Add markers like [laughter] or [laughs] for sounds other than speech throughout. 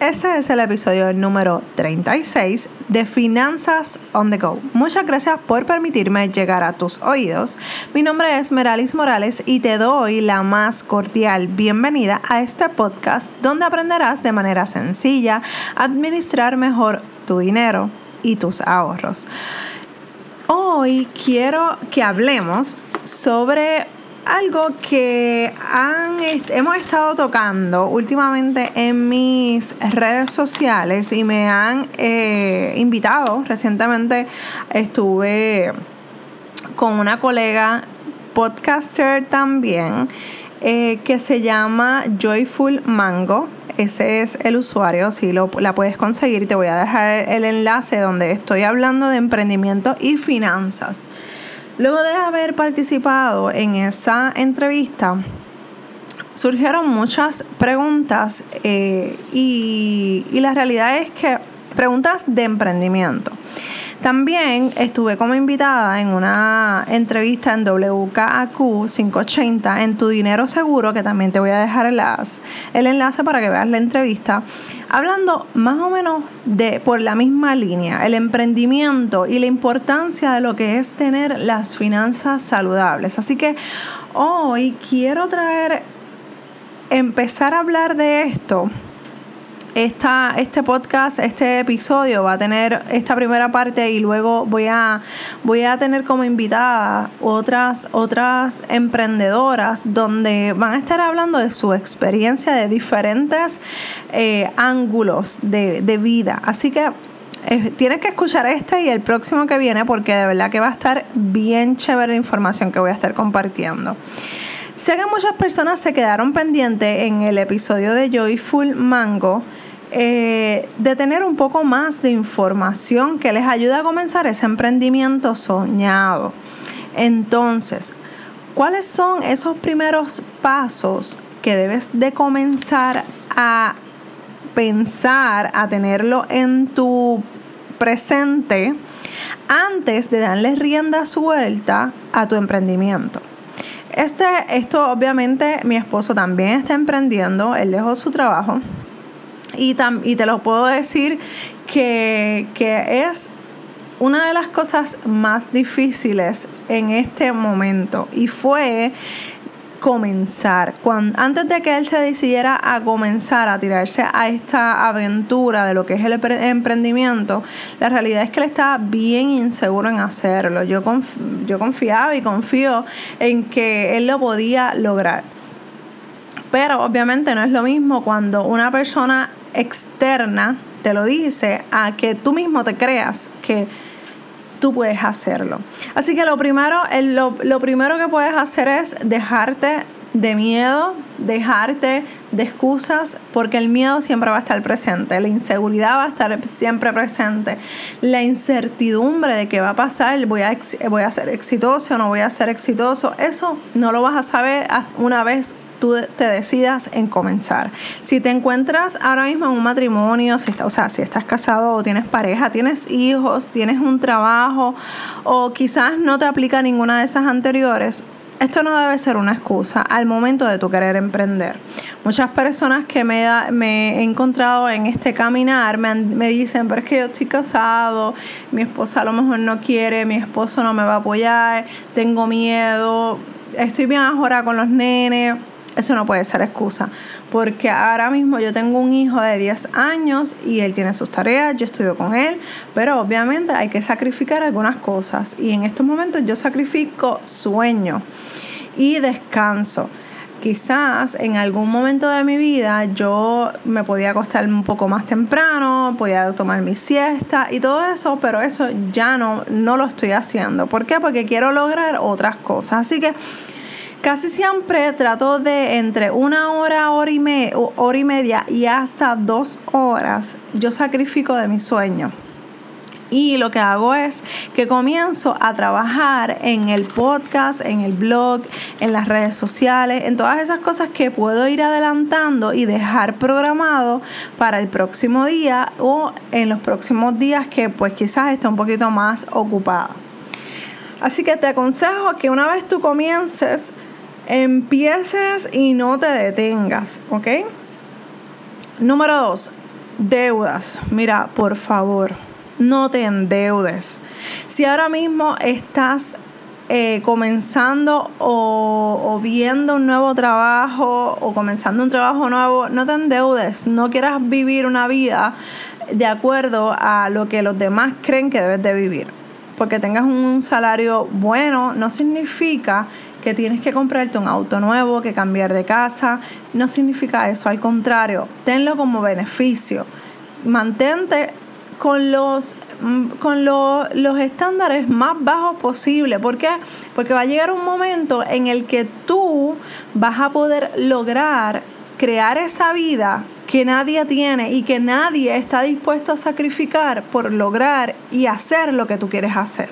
Este es el episodio número 36 de Finanzas on the Go. Muchas gracias por permitirme llegar a tus oídos. Mi nombre es Meralis Morales y te doy la más cordial bienvenida a este podcast donde aprenderás de manera sencilla a administrar mejor tu dinero y tus ahorros. Hoy quiero que hablemos sobre algo que han, hemos estado tocando últimamente en mis redes sociales y me han eh, invitado. Recientemente estuve con una colega podcaster también eh, que se llama Joyful Mango. Ese es el usuario, si lo, la puedes conseguir, te voy a dejar el enlace donde estoy hablando de emprendimiento y finanzas. Luego de haber participado en esa entrevista, surgieron muchas preguntas eh, y, y la realidad es que preguntas de emprendimiento. También estuve como invitada en una entrevista en WKAQ 580 en Tu Dinero Seguro, que también te voy a dejar el el enlace para que veas la entrevista, hablando más o menos de por la misma línea, el emprendimiento y la importancia de lo que es tener las finanzas saludables. Así que hoy quiero traer, empezar a hablar de esto esta, este podcast, este episodio va a tener esta primera parte y luego voy a, voy a tener como invitada otras, otras emprendedoras donde van a estar hablando de su experiencia de diferentes eh, ángulos de, de vida. Así que eh, tienes que escuchar este y el próximo que viene porque de verdad que va a estar bien chévere la información que voy a estar compartiendo. Sé que muchas personas se quedaron pendientes en el episodio de Joyful Mango eh, de tener un poco más de información que les ayude a comenzar ese emprendimiento soñado. Entonces, ¿cuáles son esos primeros pasos que debes de comenzar a pensar, a tenerlo en tu presente antes de darle rienda suelta a tu emprendimiento? Este, esto obviamente mi esposo también está emprendiendo, él dejó su trabajo. Y, y te lo puedo decir que, es una de las cosas más difíciles en este momento. Y fue comenzar. Cuando, antes de que él se decidiera a comenzar a tirarse a esta aventura de lo que es el emprendimiento, la realidad es que él estaba bien inseguro en hacerlo. Yo, yo confiaba y confío en que él lo podía lograr. Pero obviamente no es lo mismo cuando una persona externa te lo dice a que tú mismo te creas que tú puedes hacerlo. Así que lo primero, lo, lo primero que puedes hacer es dejarte de miedo, dejarte de excusas, porque el miedo siempre va a estar presente, la inseguridad va a estar siempre presente, la incertidumbre de qué va a pasar, voy a, voy a ser exitoso o no voy a ser exitoso, eso no lo vas a saber una vez tú te decidas en comenzar. Si te encuentras ahora mismo en un matrimonio, si o sea, si estás casado o tienes pareja, tienes hijos, tienes un trabajo o quizás no te aplica ninguna de esas anteriores, esto no debe ser una excusa al momento de tu querer emprender. Muchas personas que me, me he encontrado en este caminar me, me, dicen, pero es que yo estoy casado, mi esposa a lo mejor no quiere, mi esposo no me va a apoyar, tengo miedo, estoy bien ahora con los nenes eso no puede ser excusa, porque ahora mismo yo tengo un hijo de 10 años y él tiene sus tareas, yo estudio con él, pero obviamente hay que sacrificar algunas cosas y en estos momentos yo sacrifico sueño y descanso. Quizás en algún momento de mi vida yo me podía acostar un poco más temprano, podía tomar mi siesta y todo eso, pero eso ya no, no lo estoy haciendo. ¿Por qué? Porque quiero lograr otras cosas. Así que Casi siempre trato de entre una hora, hora y, hora y media y hasta dos horas yo sacrifico de mi sueño. Y lo que hago es que comienzo a trabajar en el podcast, en el blog, en las redes sociales, en todas esas cosas que puedo ir adelantando y dejar programado para el próximo día o en los próximos días que pues quizás esté un poquito más ocupada. Así que te aconsejo que una vez tú comiences empieces y no te detengas, ¿ok? Número dos, Deudas. Mira, por favor, no te endeudes. Si ahora mismo estás eh, comenzando o, viendo un nuevo trabajo o comenzando un trabajo nuevo, no te endeudes, no quieras vivir una vida de acuerdo a lo que los demás creen que debes de vivir. Porque tengas un salario bueno no significa que tienes que comprarte un auto nuevo, que cambiar de casa, no significa eso, al contrario, tenlo como beneficio. Mantente con los mm, con los estándares más bajos posible. ¿Por qué? Porque va a llegar un momento en el que tú vas a poder lograr crear esa vida que nadie tiene y que nadie está dispuesto a sacrificar por lograr y hacer lo que tú quieres hacer.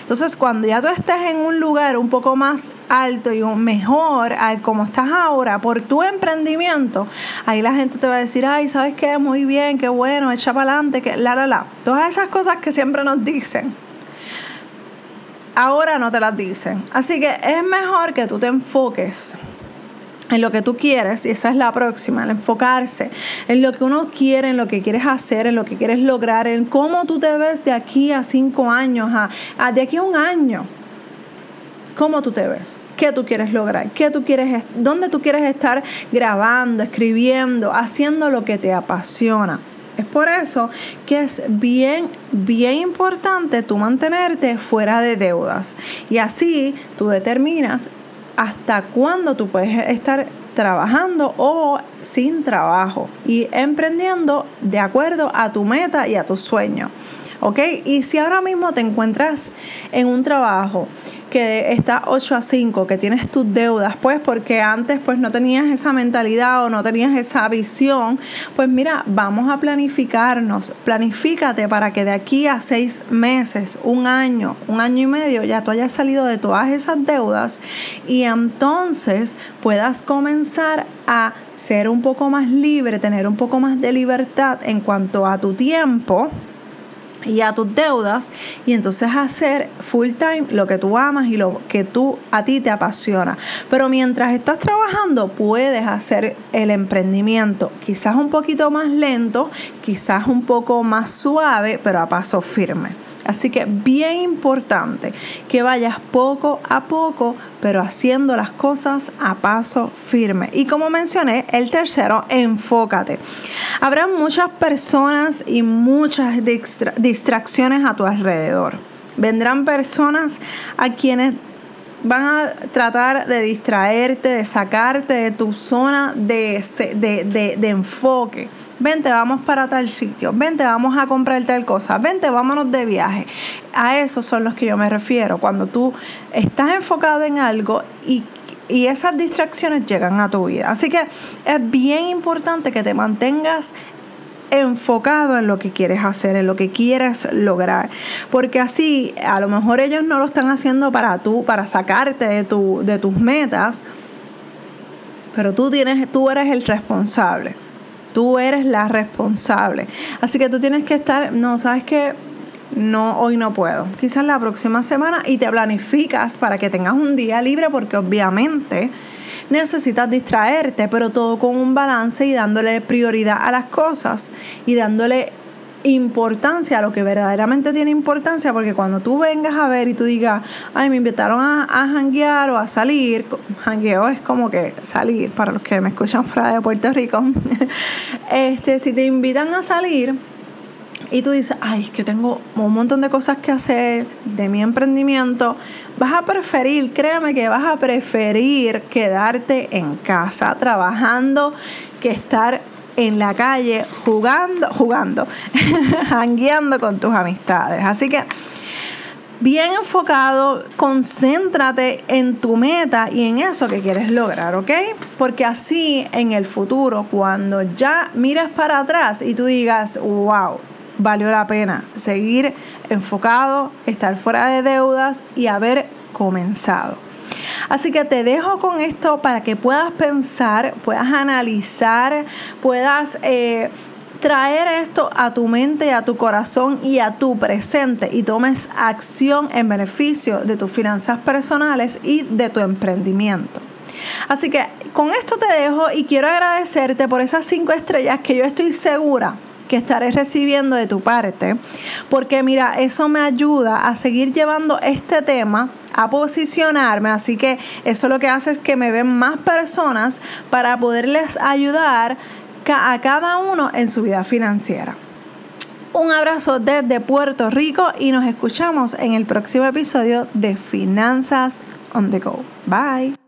Entonces, cuando ya tú estés en un lugar un poco más alto y mejor al como estás ahora por tu emprendimiento, ahí la gente te va a decir, ay, ¿sabes qué? Muy bien, qué bueno, echa para adelante, que la, la, la. Todas esas cosas que siempre nos dicen ahora no te las dicen. Así que es mejor que tú te enfoques en lo que tú quieres, y esa es la próxima, el enfocarse en lo que uno quiere, en lo que quieres hacer, en lo que quieres lograr, en cómo tú te ves de aquí a cinco años, a, de aquí a un año. ¿Cómo tú te ves? ¿Qué tú quieres lograr? ¿Qué tú quieres, dónde tú quieres estar grabando, escribiendo, haciendo lo que te apasiona? Es por eso que es bien, bien importante tú mantenerte fuera de deudas. Y así tú determinas hasta cuándo tú puedes estar trabajando o sin trabajo y emprendiendo de acuerdo a tu meta y a tu sueño. ¿Ok? Y si ahora mismo te encuentras en un trabajo que está 8 a 5, que tienes tus deudas, pues porque antes pues no tenías esa mentalidad o no tenías esa visión, pues mira, vamos a planificarnos, planifícate para que de aquí a seis meses, un año, un año y medio, ya tú hayas salido de todas esas deudas y entonces puedas comenzar a ser un poco más libre, tener un poco más de libertad en cuanto a tu tiempo y a tus deudas y entonces hacer full time lo que tú amas y lo que tú a ti te apasiona. Pero mientras estás trabajando puedes hacer el emprendimiento quizás un poquito más lento, quizás un poco más suave, pero a paso firme. Así que bien importante que vayas poco a poco, pero haciendo las cosas a paso firme. Y como mencioné, el tercero, enfócate. Habrá muchas personas y muchas distracciones a tu alrededor. Vendrán personas a quienes van a tratar de distraerte, de sacarte de tu zona de, de, enfoque. Vente, vamos para tal sitio. Vente, vamos a comprar tal cosa. Vente, vámonos de viaje. A esos son los que yo me refiero. Cuando tú estás enfocado en algo y y esas distracciones llegan a tu vida. Así que es bien importante que te mantengas enfocado en lo que quieres hacer, en lo que quieres lograr. Porque así, a lo mejor ellos no lo están haciendo para tú, para sacarte de, tu, de tus metas, pero tú, tienes, tú eres el responsable. Tú eres la responsable. Así que tú tienes que estar, no, sabes que no, hoy no puedo. Quizás la próxima semana y te planificas para que tengas un día libre porque obviamente necesitas distraerte, pero todo con un balance y dándole prioridad a las cosas y dándole importancia a lo que verdaderamente tiene importancia, porque cuando tú vengas a ver y tú digas, ay, me invitaron a, a janguear o a salir, jangueo es como que salir, para los que me escuchan fuera de Puerto Rico, [laughs] este, si te invitan a salir, y tú dices, ay, es que tengo un montón de cosas que hacer de mi emprendimiento, vas a preferir, créeme que vas a preferir quedarte en casa trabajando que estar en la calle jugando, jugando, [laughs] jangueando con tus amistades. Así que bien enfocado, concéntrate en tu meta y en eso que quieres lograr, ¿ok? Porque así en el futuro, cuando ya mires para atrás y tú digas, wow, valió la pena seguir enfocado, estar fuera de deudas y haber comenzado. Así que te dejo con esto para que puedas pensar, puedas analizar, puedas eh, traer esto a tu mente, a tu corazón y a tu presente y tomes acción en beneficio de tus finanzas personales y de tu emprendimiento. Así que con esto te dejo y quiero agradecerte por esas cinco estrellas que yo estoy segura que estaré recibiendo de tu parte, porque mira, eso me ayuda a seguir llevando este tema a posicionarme, así que eso lo que hace es que me ven más personas para poderles ayudar a cada uno en su vida financiera. Un abrazo desde Puerto Rico y nos escuchamos en el próximo episodio de Finanzas on the Go. Bye.